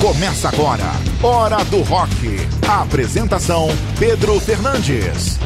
Começa agora, Hora do Rock. A apresentação: Pedro Fernandes.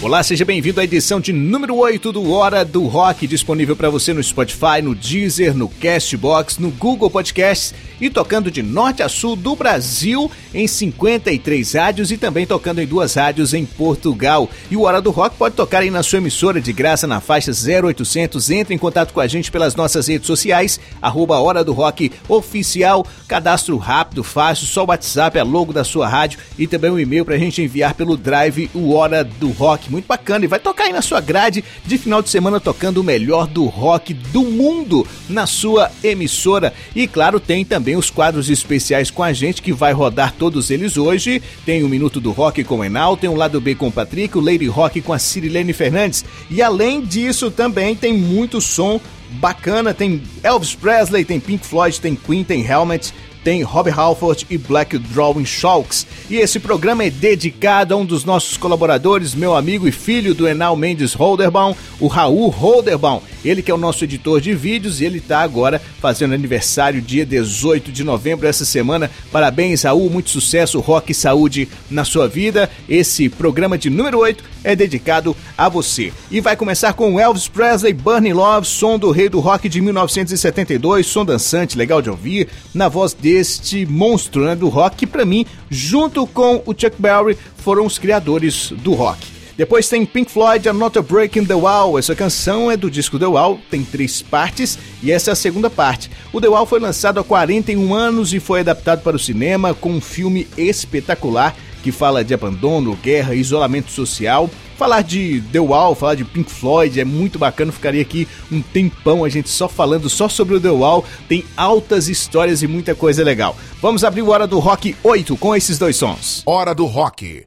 Olá, seja bem-vindo à edição de número 8 do Hora do Rock, disponível para você no Spotify, no Deezer, no Castbox, no Google Podcasts e tocando de norte a sul do Brasil em 53 rádios e também tocando em duas rádios em Portugal. E o Hora do Rock pode tocar aí na sua emissora de graça na faixa 0800. Entre em contato com a gente pelas nossas redes sociais, arroba Hora do Rock Oficial, cadastro rápido, fácil, só o WhatsApp, a logo da sua rádio e também um e-mail para a gente enviar pelo Drive o Hora do Rock muito bacana e vai tocar aí na sua grade de final de semana tocando o melhor do rock do mundo na sua emissora. E claro, tem também os quadros especiais com a gente que vai rodar todos eles hoje. Tem o Minuto do Rock com o Enal, tem o Lado B com o Patrick, o Lady Rock com a Cirilene Fernandes. E além disso, também tem muito som bacana. Tem Elvis Presley, tem Pink Floyd, tem Queen, tem Helmet tem Rob Halford e Black Drawing Sharks. E esse programa é dedicado a um dos nossos colaboradores, meu amigo e filho do Enal Mendes Holderbaum, o Raul Holderbaum. Ele que é o nosso editor de vídeos e ele está agora fazendo aniversário dia 18 de novembro essa semana. Parabéns, Raul, muito sucesso, rock e saúde na sua vida. Esse programa de número 8 é dedicado a você. E vai começar com Elvis Presley, Burning Love, som do rei do rock de 1972, som dançante, legal de ouvir, na voz deste monstro né, do rock que para mim, junto com o Chuck Berry, foram os criadores do rock. Depois tem Pink Floyd, I'm Not a Breaking the Wall. Essa canção é do disco The Wall, tem três partes e essa é a segunda parte. O The Wall foi lançado há 41 anos e foi adaptado para o cinema com um filme espetacular que fala de abandono, guerra, isolamento social. Falar de The Wall, falar de Pink Floyd é muito bacana, ficaria aqui um tempão a gente só falando só sobre o The Wall. Tem altas histórias e muita coisa legal. Vamos abrir o Hora do Rock 8 com esses dois sons. Hora do Rock.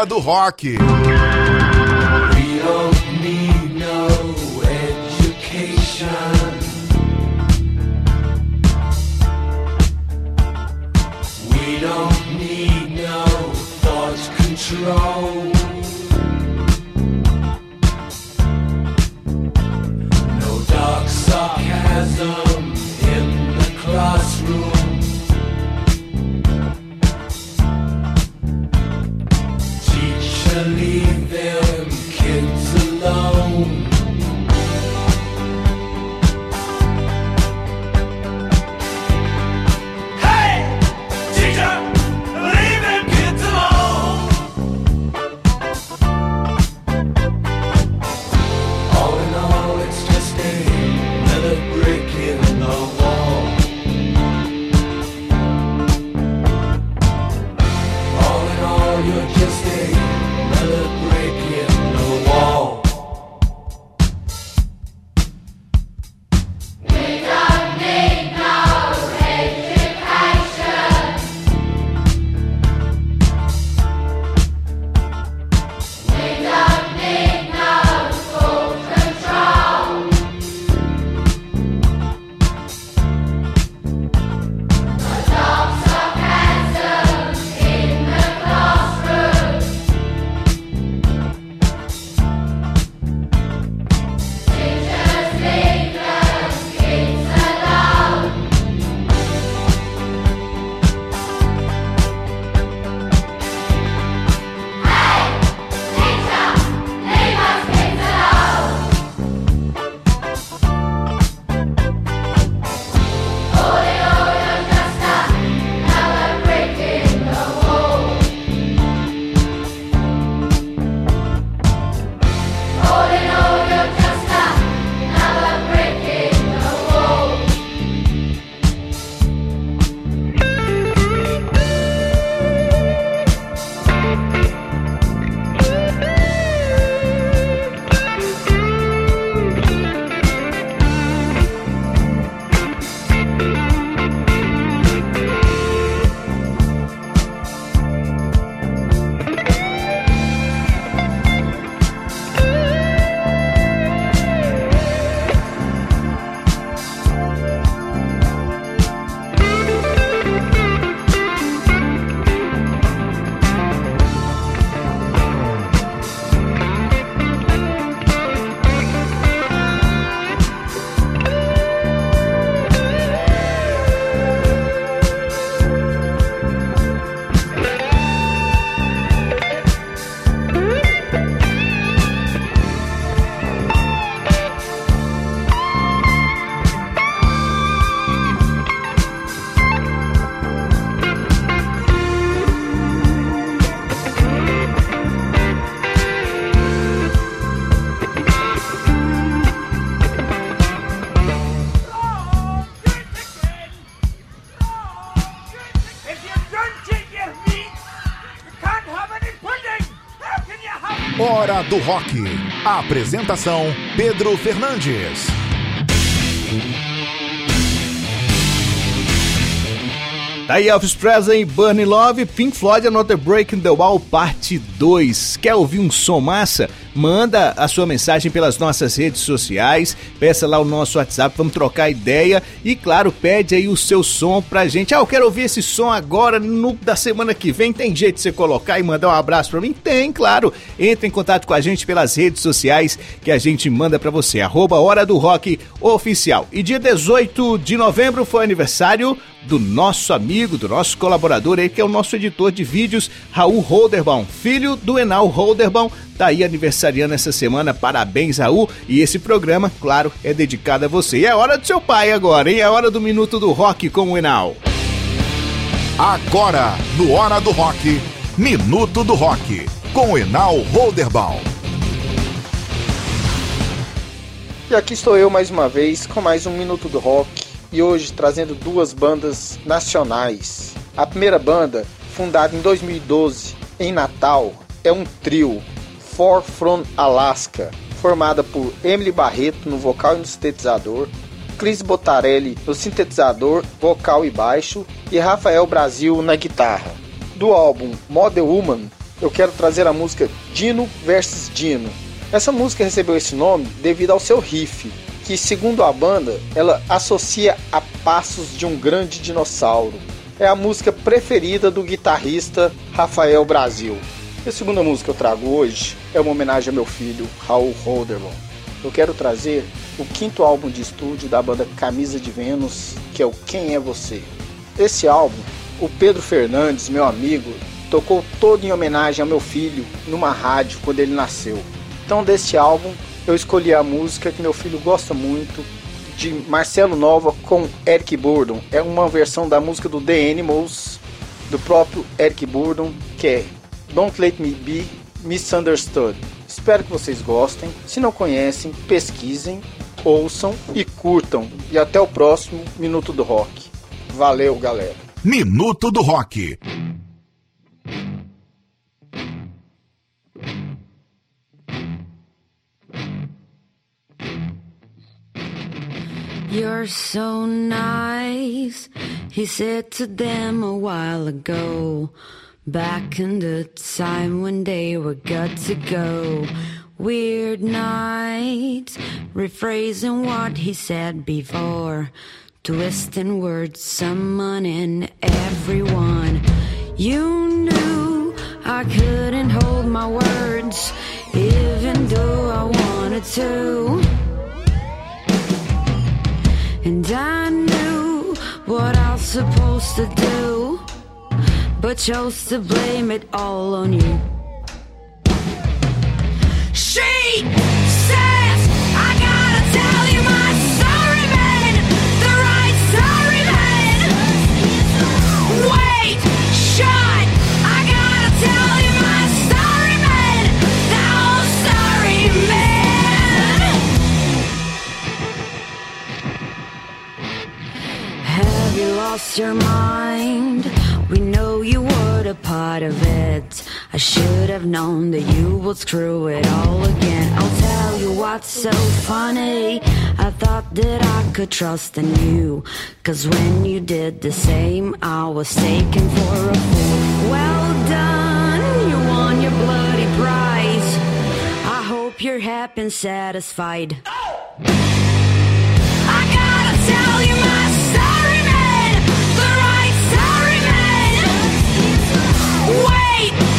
Hora do Rock. We don't need no thought control. Hora do Rock. Apresentação: Pedro Fernandes. Tá aí Elvis Presley, Burning Love, Pink Floyd, Another Breaking the Wall, parte 2. Quer ouvir um som massa? Manda a sua mensagem pelas nossas redes sociais, peça lá o nosso WhatsApp, vamos trocar ideia e, claro, pede aí o seu som pra gente. Ah, eu quero ouvir esse som agora, no da semana que vem. Tem jeito de você colocar e mandar um abraço pra mim? Tem, claro. Entre em contato com a gente pelas redes sociais que a gente manda pra você. Arroba Hora do Rock Oficial. E dia 18 de novembro foi aniversário do nosso amigo, do nosso colaborador aí, que é o nosso editor de vídeos, Raul Holderbaum, filho do Enal Holderbaum, tá aí aniversariando essa semana. Parabéns, Raul. E esse programa, claro, é dedicado a você. E é hora do seu pai agora, hein? É hora do Minuto do Rock com o Enal. Agora, no Hora do Rock, Minuto do Rock, com o Enal Holderbaum. E aqui estou eu mais uma vez com mais um Minuto do Rock e hoje trazendo duas bandas nacionais. A primeira banda, fundada em 2012 em Natal, é um trio, Four from Alaska, formada por Emily Barreto no vocal e no sintetizador, Chris Botarelli no sintetizador, vocal e baixo e Rafael Brasil na guitarra. Do álbum Model Woman, eu quero trazer a música Dino vs Dino. Essa música recebeu esse nome devido ao seu riff, que, segundo a banda, ela associa a passos de um grande dinossauro. É a música preferida do guitarrista Rafael Brasil. E a segunda música que eu trago hoje é uma homenagem ao meu filho, Raul Holderman. Eu quero trazer o quinto álbum de estúdio da banda Camisa de Vênus, que é o Quem é Você. Esse álbum, o Pedro Fernandes, meu amigo, tocou todo em homenagem ao meu filho numa rádio quando ele nasceu. Então, desse álbum, eu escolhi a música que meu filho gosta muito, de Marcelo Nova com Eric Burdon. É uma versão da música do The Animals, do próprio Eric Burdon, que é Don't Let Me Be Misunderstood. Espero que vocês gostem. Se não conhecem, pesquisem, ouçam e curtam. E até o próximo Minuto do Rock. Valeu, galera. Minuto do Rock. You're so nice, he said to them a while ago. Back in the time when they were good to go. Weird nights, rephrasing what he said before. Twisting words, summoning everyone. You knew I couldn't hold my words, even though I wanted to. And I knew what I was supposed to do, but chose to blame it all on you. She says, I gotta tell you my sorry man, the right sorry man. Wait, shut, I gotta tell you my sorry man, the old sorry man. Have you lost your mind? We know you were a part of it. I should have known that you would screw it all again. I'll tell you what's so funny. I thought that I could trust in you. Cause when you did the same, I was taken for a fool. Well done, you won your bloody prize. I hope you're happy and satisfied. I fight!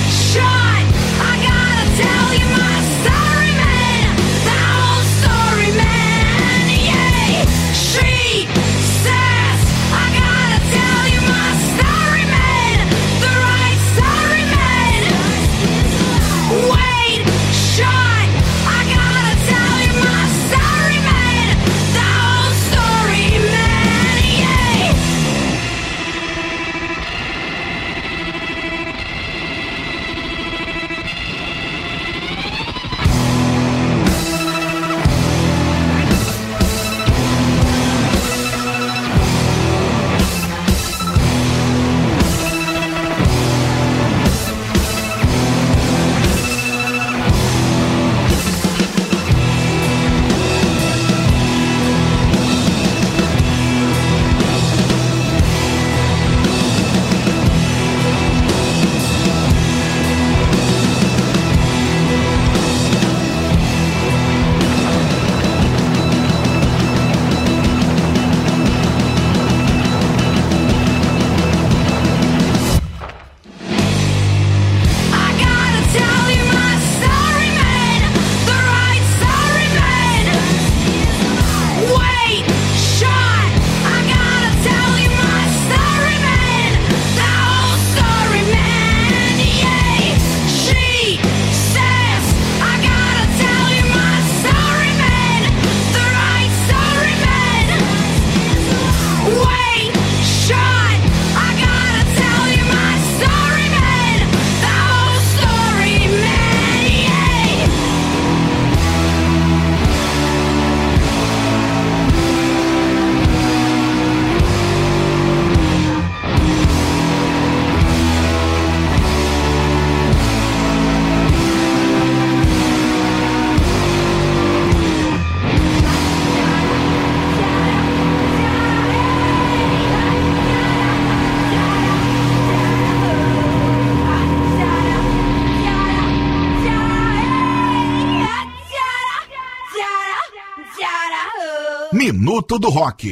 Minuto do Rock.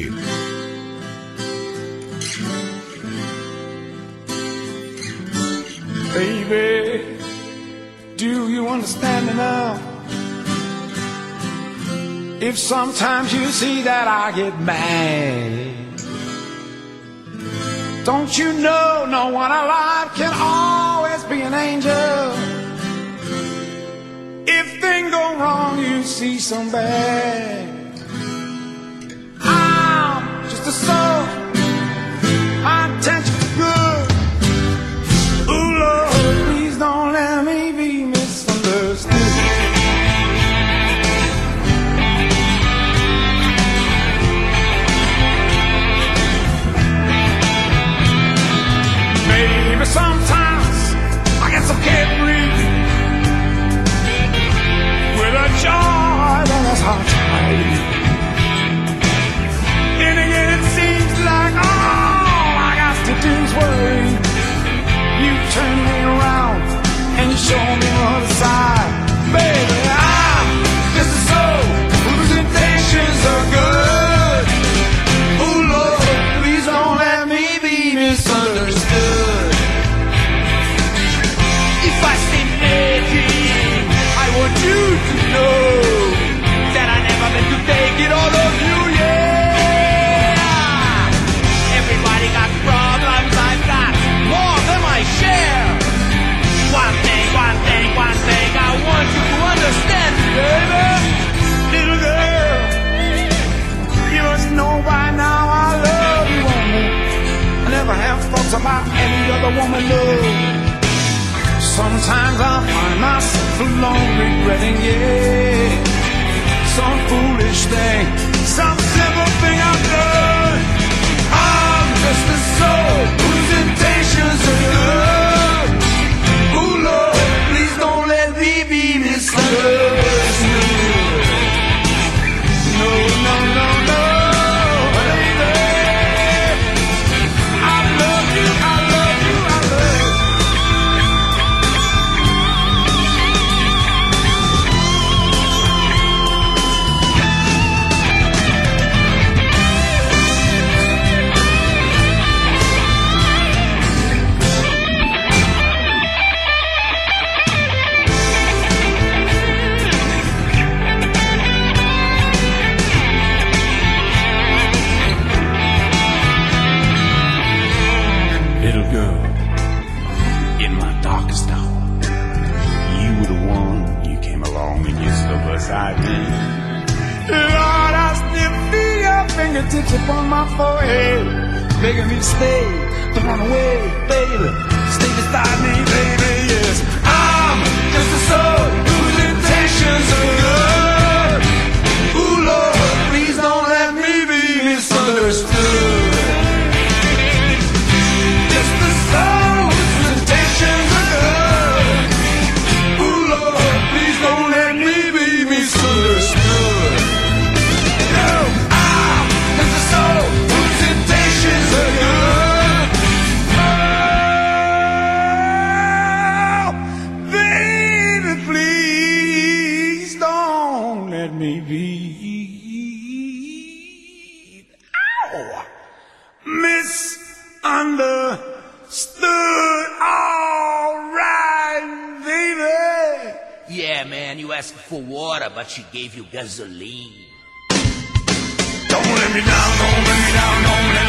Baby, do you understand me now? If sometimes you see that I get mad, don't you know no one alive can always be an angel? If things go wrong, you see some bad the soul another woman know. Sometimes I find myself alone regretting it. Some foolish thing, some simple thing I've done. I'm just a soul. asked for water, but she gave you gasoline. Don't let me down, don't let me down, don't let me down.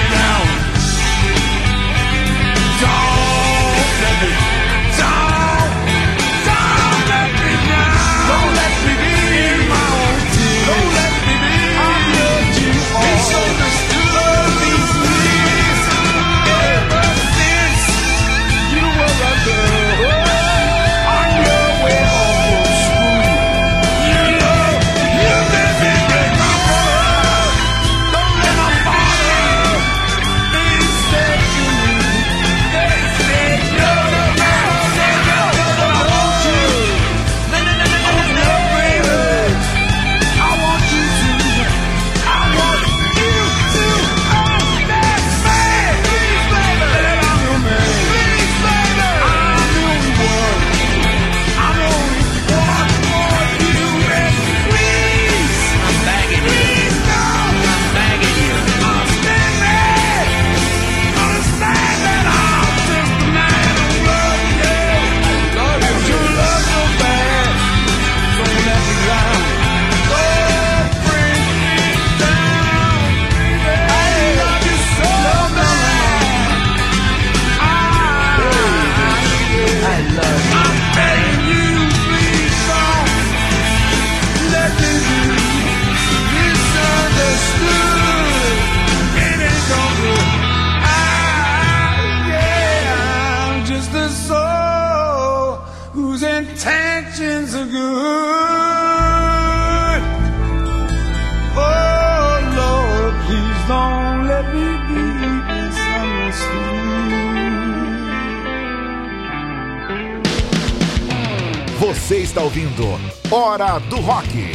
Ouvindo Hora do Rock.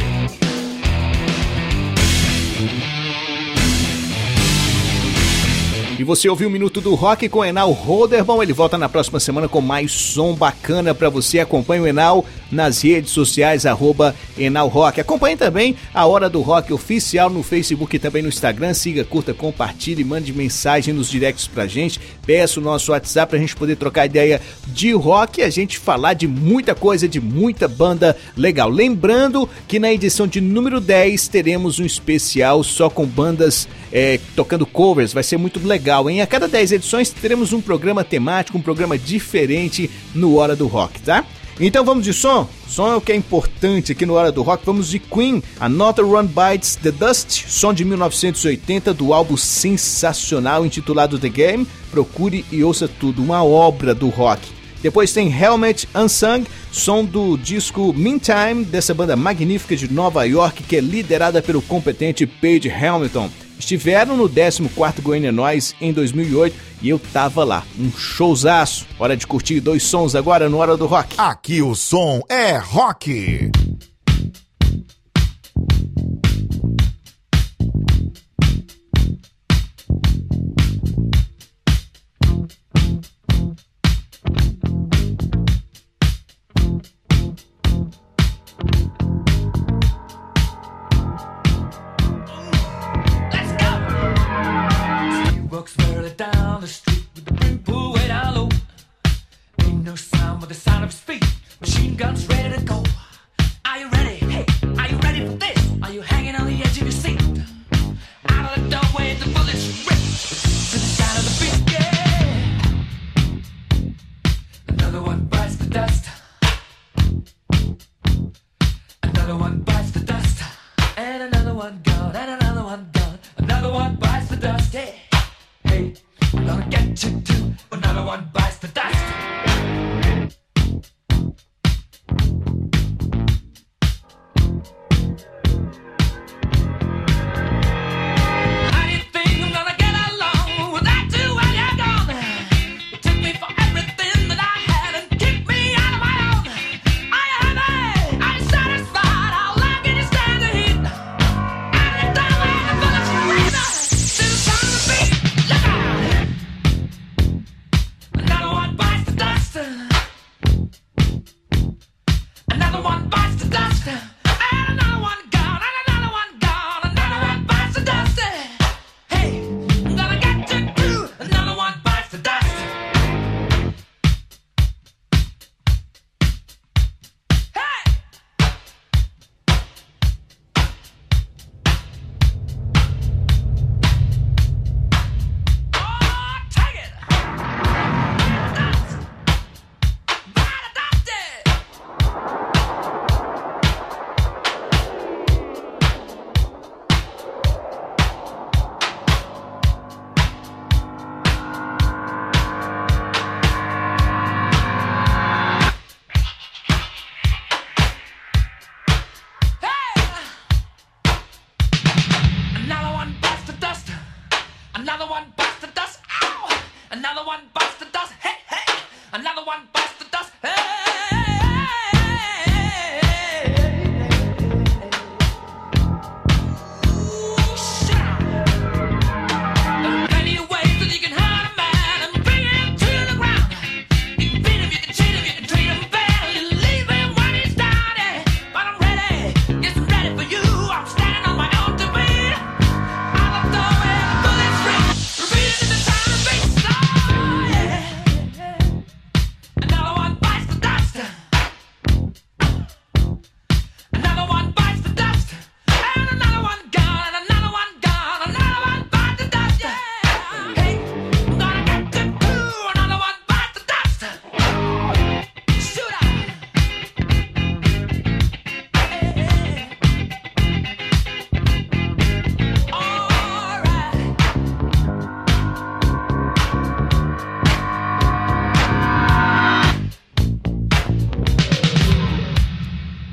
Você ouviu o Minuto do Rock com Enal Roderbom. Ele volta na próxima semana com mais som bacana para você. Acompanhe o Enal nas redes sociais, arroba Enal Rock. Acompanhe também a Hora do Rock oficial no Facebook e também no Instagram. Siga, curta, compartilhe, mande mensagem nos directs pra gente. Peça o nosso WhatsApp pra gente poder trocar ideia de rock e a gente falar de muita coisa, de muita banda legal. Lembrando que na edição de número 10 teremos um especial só com bandas é, tocando covers. Vai ser muito legal hein? A cada 10 edições teremos um programa temático, um programa diferente no Hora do Rock, tá? Então vamos de som? Som é o que é importante aqui no Hora do Rock. Vamos de Queen, Another One Bites the Dust, som de 1980 do álbum sensacional intitulado The Game. Procure e ouça tudo, uma obra do rock. Depois tem Helmet Unsung, som do disco Meantime, dessa banda magnífica de Nova York que é liderada pelo competente Page Hamilton estiveram no 14º Goiânia Nós em 2008 e eu tava lá. Um showzaço. Hora de curtir dois sons agora no Hora do Rock. Aqui o som é rock.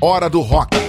Hora do Rock.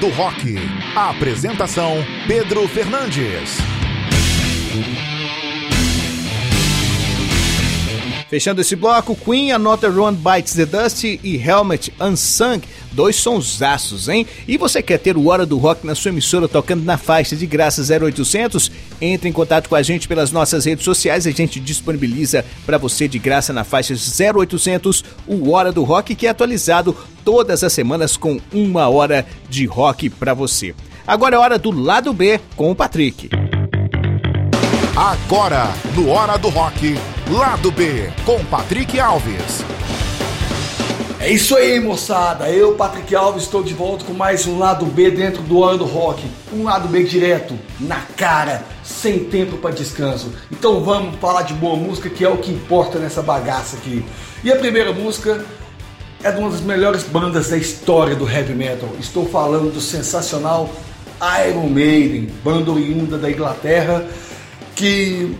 Do Rock. Apresentação: Pedro Fernandes. Fechando esse bloco, Queen, Another One Bites the Dust e Helmet Unsung, dois sonsaços, hein? E você quer ter o Hora do Rock na sua emissora tocando na faixa de graça 0800? Entre em contato com a gente pelas nossas redes sociais, a gente disponibiliza para você de graça na faixa 0800 o Hora do Rock que é atualizado todas as semanas com uma hora de rock para você. Agora é hora do lado B com o Patrick. Agora, no Hora do Rock, Lado B, com Patrick Alves. É isso aí, moçada. Eu, Patrick Alves, estou de volta com mais um lado B dentro do Hora do Rock. Um lado B direto, na cara, sem tempo para descanso. Então vamos falar de boa música, que é o que importa nessa bagaça aqui. E a primeira música é de uma das melhores bandas da história do heavy metal. Estou falando do sensacional Iron Maiden, banda oriunda da Inglaterra que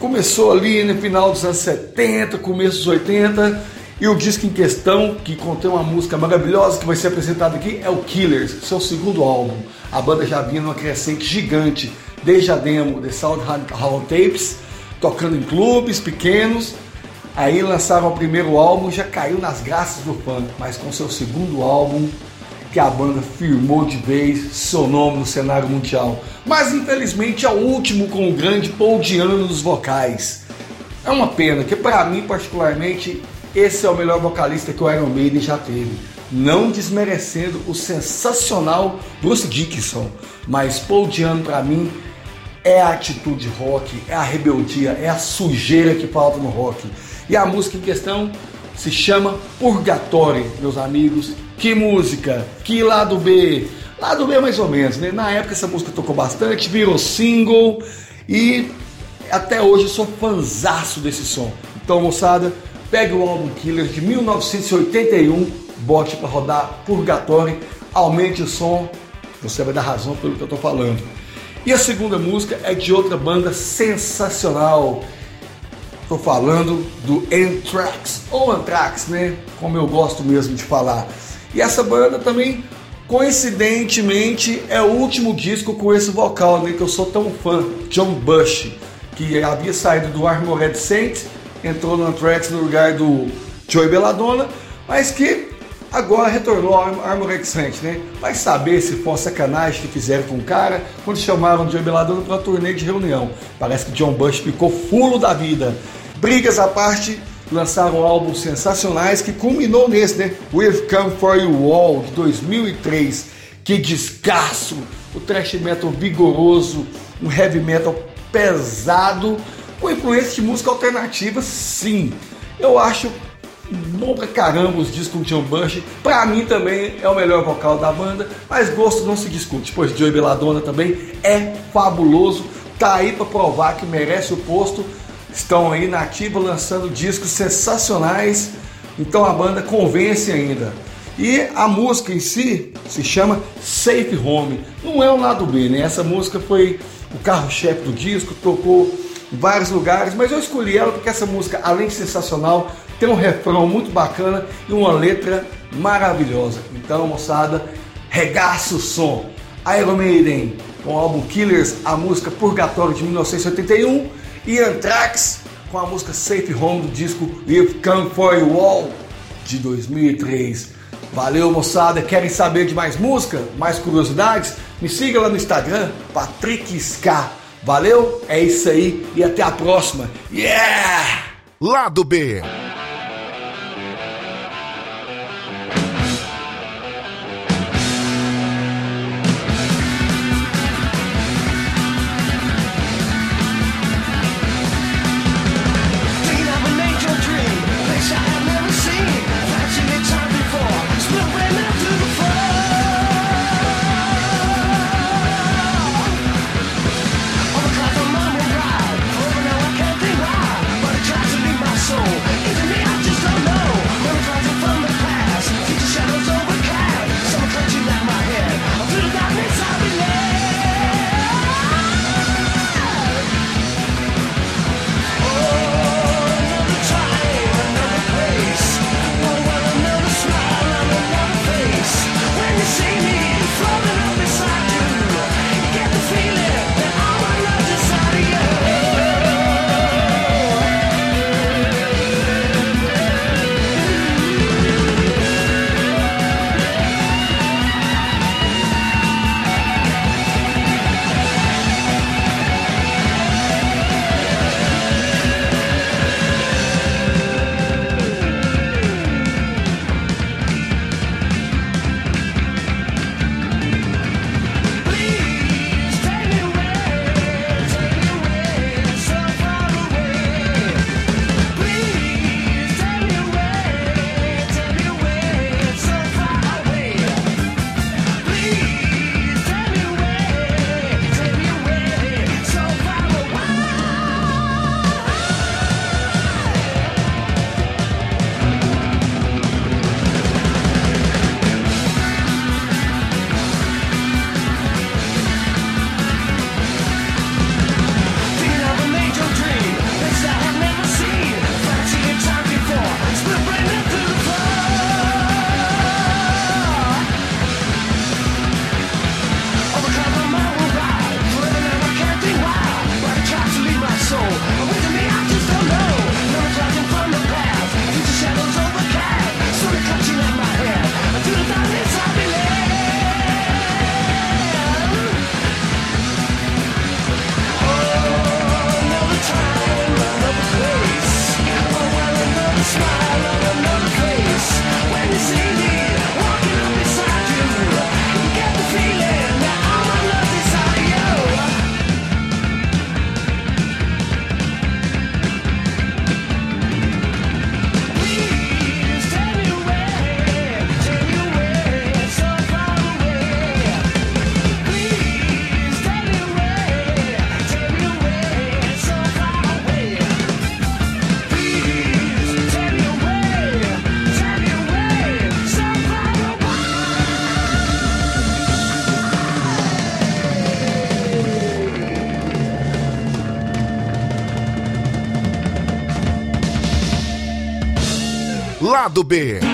começou ali no final dos anos 70, começo dos 80, e o disco em questão, que contém uma música maravilhosa que vai ser apresentada aqui, é o Killers, seu segundo álbum. A banda já vinha numa crescente gigante, desde a demo The Sound Hall Tapes, tocando em clubes pequenos. Aí lançaram o primeiro álbum, já caiu nas graças do fã, mas com seu segundo álbum, que a banda firmou de vez seu nome no cenário mundial. Mas infelizmente é o último com o grande Paul Diano nos vocais. É uma pena, que para mim particularmente esse é o melhor vocalista que o Iron Maiden já teve. Não desmerecendo o sensacional Bruce Dickinson, mas Paul Diano para mim é a atitude rock, é a rebeldia, é a sujeira que falta no rock. E a música em questão se chama Purgatório, meus amigos. Que música, que lado B. Lado B mais ou menos, né? Na época essa música tocou bastante, virou single e até hoje eu sou fanzaço desse som. Então, moçada, pegue o álbum Killer de 1981, bote para rodar Purgatório, aumente o som, você vai dar razão pelo que eu tô falando. E a segunda música é de outra banda sensacional. Estou falando do Anthrax, ou Anthrax, né? Como eu gosto mesmo de falar. E essa banda também, coincidentemente, é o último disco com esse vocal, né? Que eu sou tão fã, John Bush, que havia saído do Armored Saint, entrou no Anthrax no lugar do Joey Belladonna, mas que agora retornou ao Armored Saint, né? Vai saber se foi sacanagem que fizeram com o cara quando chamaram o Joey Belladonna para uma turnê de reunião. Parece que John Bush ficou fulo da vida. Brigas à parte, lançaram álbuns sensacionais que culminou nesse, né? We've Come For You All, de 2003. Que descasso! O thrash metal vigoroso, um heavy metal pesado, com influência de música alternativa, sim. Eu acho bom pra caramba os discos com John Bush. Pra mim também é o melhor vocal da banda, mas gosto não se discute, pois Joey Belladonna também é fabuloso. Tá aí pra provar que merece o posto estão aí na ativa lançando discos sensacionais, então a banda convence ainda. E a música em si se chama Safe Home. Não é o lado B, né? Essa música foi o carro-chefe do disco, tocou vários lugares, mas eu escolhi ela porque essa música, além de sensacional, tem um refrão muito bacana e uma letra maravilhosa. Então, moçada, regaça o som. Iron Maiden, com o álbum Killers, a música Purgatório de 1981 e Anthrax com a música Safe Home do disco We've Come For You All de 2003. Valeu moçada, querem saber de mais música, mais curiosidades? Me siga lá no Instagram, Patrick Ska. Valeu, é isso aí e até a próxima. Yeah! Lado B. Lado B.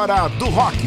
Hora do Rock.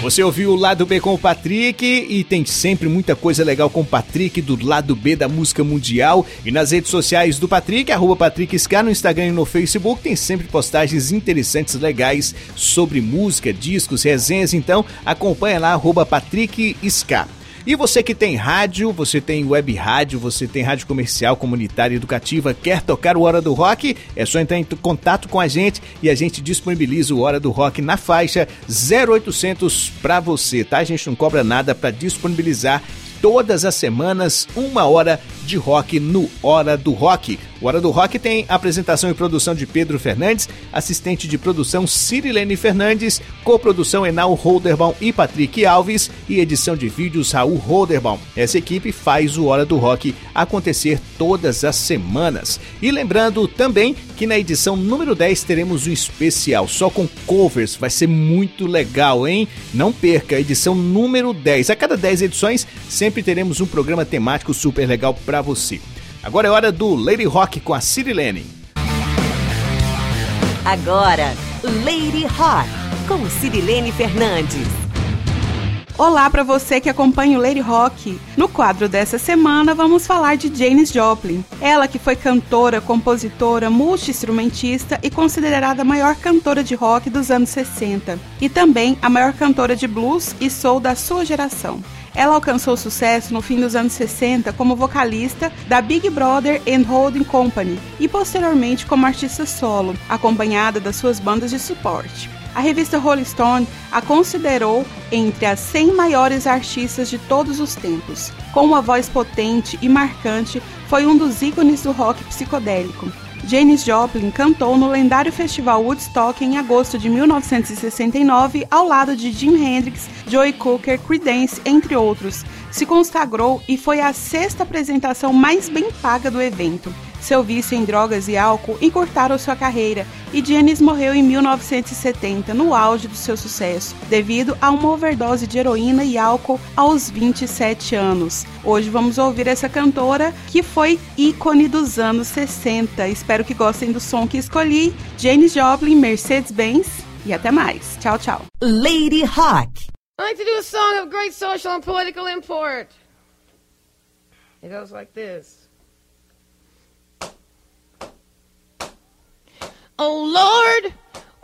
Você ouviu o Lado B com o Patrick e tem sempre muita coisa legal com o Patrick do Lado B da música mundial. E nas redes sociais do Patrick, arroba Patrick no Instagram e no Facebook, tem sempre postagens interessantes, legais sobre música, discos, resenhas. Então acompanha lá, arroba Patrick Ska. E você que tem rádio, você tem web rádio, você tem rádio comercial, comunitária, educativa, quer tocar o Hora do Rock? É só entrar em contato com a gente e a gente disponibiliza o Hora do Rock na faixa 0800 para você, tá? A gente não cobra nada para disponibilizar todas as semanas uma hora de rock no Hora do Rock. O Hora do Rock tem apresentação e produção de Pedro Fernandes, assistente de produção Cirilene Fernandes, coprodução Enal Holderbaum e Patrick Alves e edição de vídeos Raul Holderbaum. Essa equipe faz o Hora do Rock acontecer todas as semanas. E lembrando também que na edição número 10 teremos um especial só com covers, vai ser muito legal, hein? Não perca edição número 10. A cada 10 edições sempre teremos um programa temático super legal para você. Agora é hora do Lady Rock com a Cirilene. Agora, Lady Rock com Cirilene Fernandes. Olá para você que acompanha o Lady Rock. No quadro dessa semana vamos falar de Janis Joplin. Ela que foi cantora, compositora, multi-instrumentista e considerada a maior cantora de rock dos anos 60 e também a maior cantora de blues e soul da sua geração. Ela alcançou sucesso no fim dos anos 60 como vocalista da Big Brother and Holding Company e posteriormente como artista solo, acompanhada das suas bandas de suporte. A revista Rolling Stone a considerou entre as 100 maiores artistas de todos os tempos. Com uma voz potente e marcante, foi um dos ícones do rock psicodélico. Janis Joplin cantou no lendário festival Woodstock em agosto de 1969 ao lado de Jim Hendrix, Joey Cooker, Creedence, entre outros. Se consagrou e foi a sexta apresentação mais bem paga do evento. Seu vício em drogas e álcool encurtaram sua carreira e Janis morreu em 1970, no auge do seu sucesso, devido a uma overdose de heroína e álcool aos 27 anos. Hoje vamos ouvir essa cantora que foi ícone dos anos 60. Espero que gostem do som que escolhi. Janis Joplin, Mercedes-Benz e até mais. Tchau, tchau. Lady Rock. I like to do a song of great social and political import. It goes like this. Oh Lord,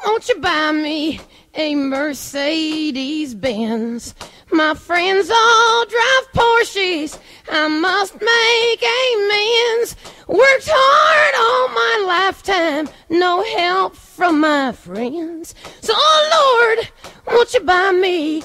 won't you buy me a Mercedes Benz? My friends all drive Porsches. I must make amends. Worked hard all my lifetime, no help from my friends. So, oh Lord, won't you buy me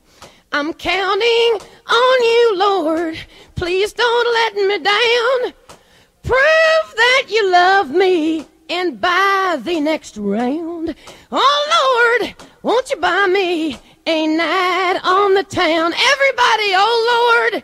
I'm counting on you, Lord. Please don't let me down. Prove that you love me and buy the next round. Oh Lord, won't you buy me a night on the town? Everybody, oh Lord,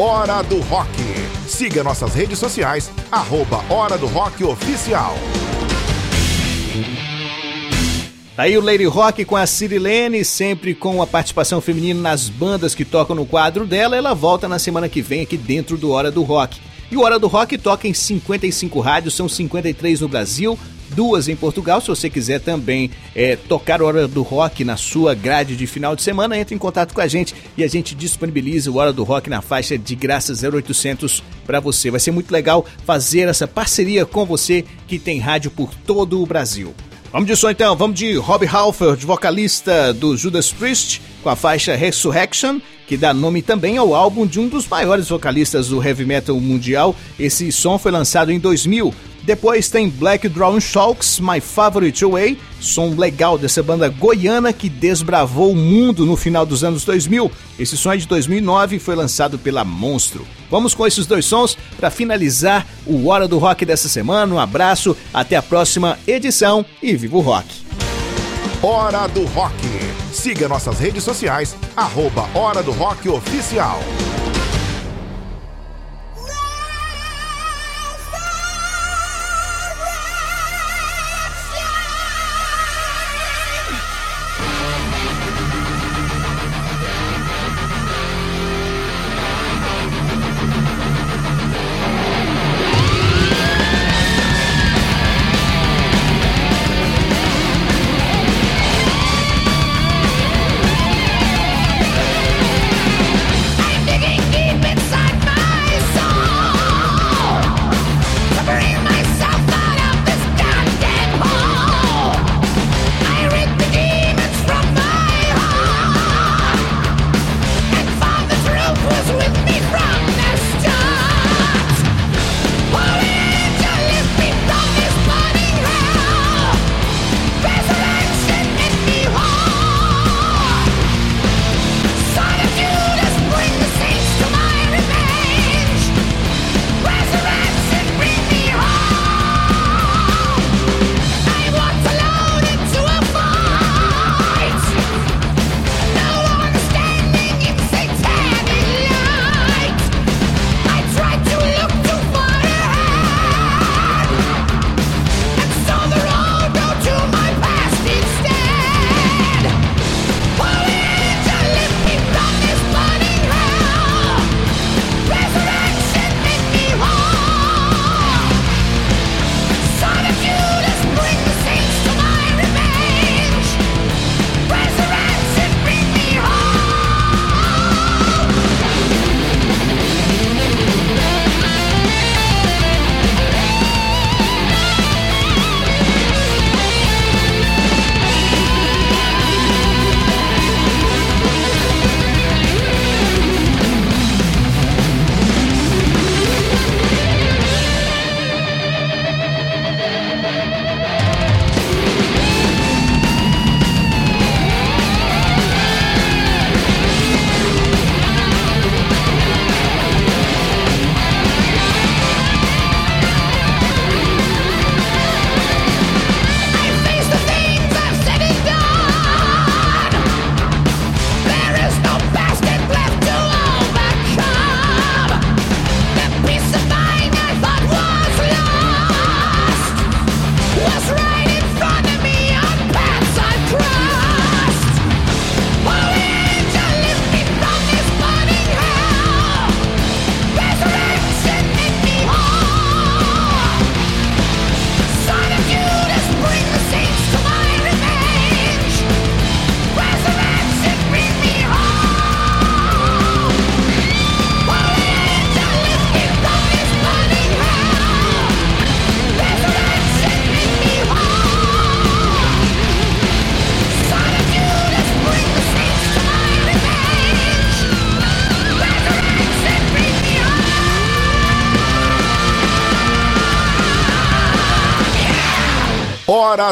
Hora do Rock. Siga nossas redes sociais, arroba Hora do Rock Oficial. Tá aí o Lady Rock com a Cirilene, sempre com a participação feminina nas bandas que tocam no quadro dela. Ela volta na semana que vem aqui dentro do Hora do Rock. E o Hora do Rock toca em 55 rádios, são 53 no Brasil, duas em Portugal. Se você quiser também é, tocar Hora do Rock na sua grade de final de semana, entre em contato com a gente e a gente disponibiliza o Hora do Rock na faixa de graça 0800 para você. Vai ser muito legal fazer essa parceria com você que tem rádio por todo o Brasil. Vamos de som então, vamos de Rob Halford, vocalista do Judas Priest, com a faixa Resurrection, que dá nome também ao álbum de um dos maiores vocalistas do heavy metal mundial. Esse som foi lançado em 2000. Depois tem Black Drown Sharks, My Favorite Way, som legal dessa banda goiana que desbravou o mundo no final dos anos 2000. Esse som é de 2009 e foi lançado pela Monstro. Vamos com esses dois sons para finalizar o Hora do Rock dessa semana. Um abraço, até a próxima edição e viva o rock! Hora do Rock. Siga nossas redes sociais, arroba Hora do Rock Oficial.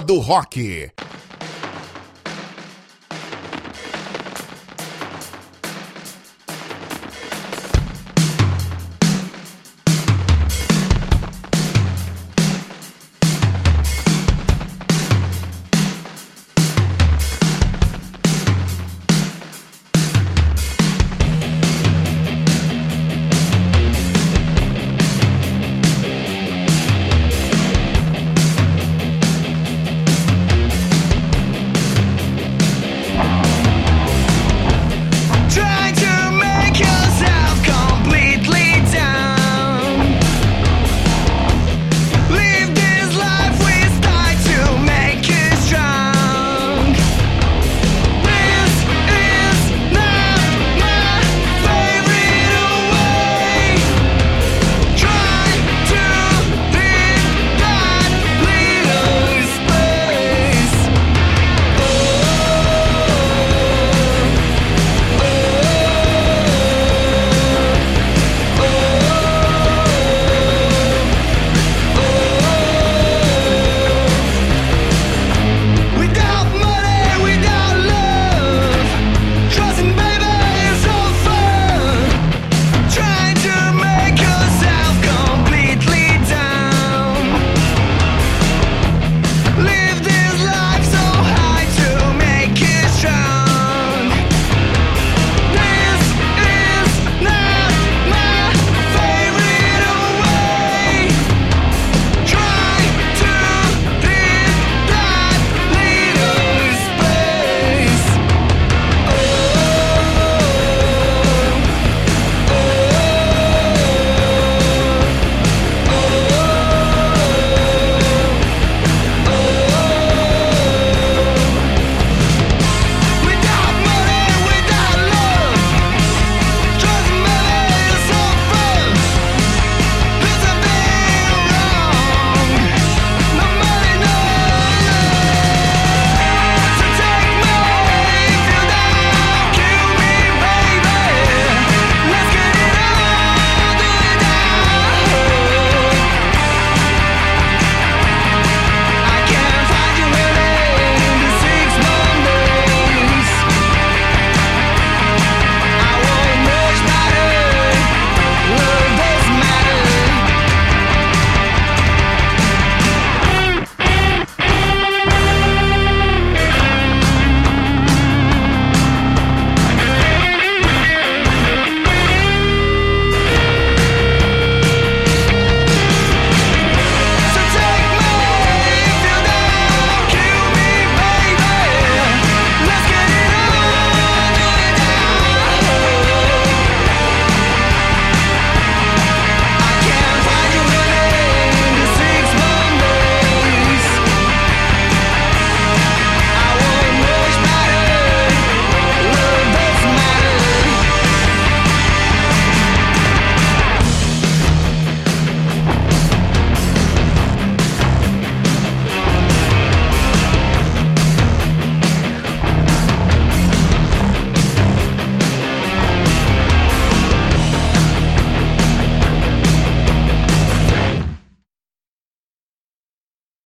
Do Rock.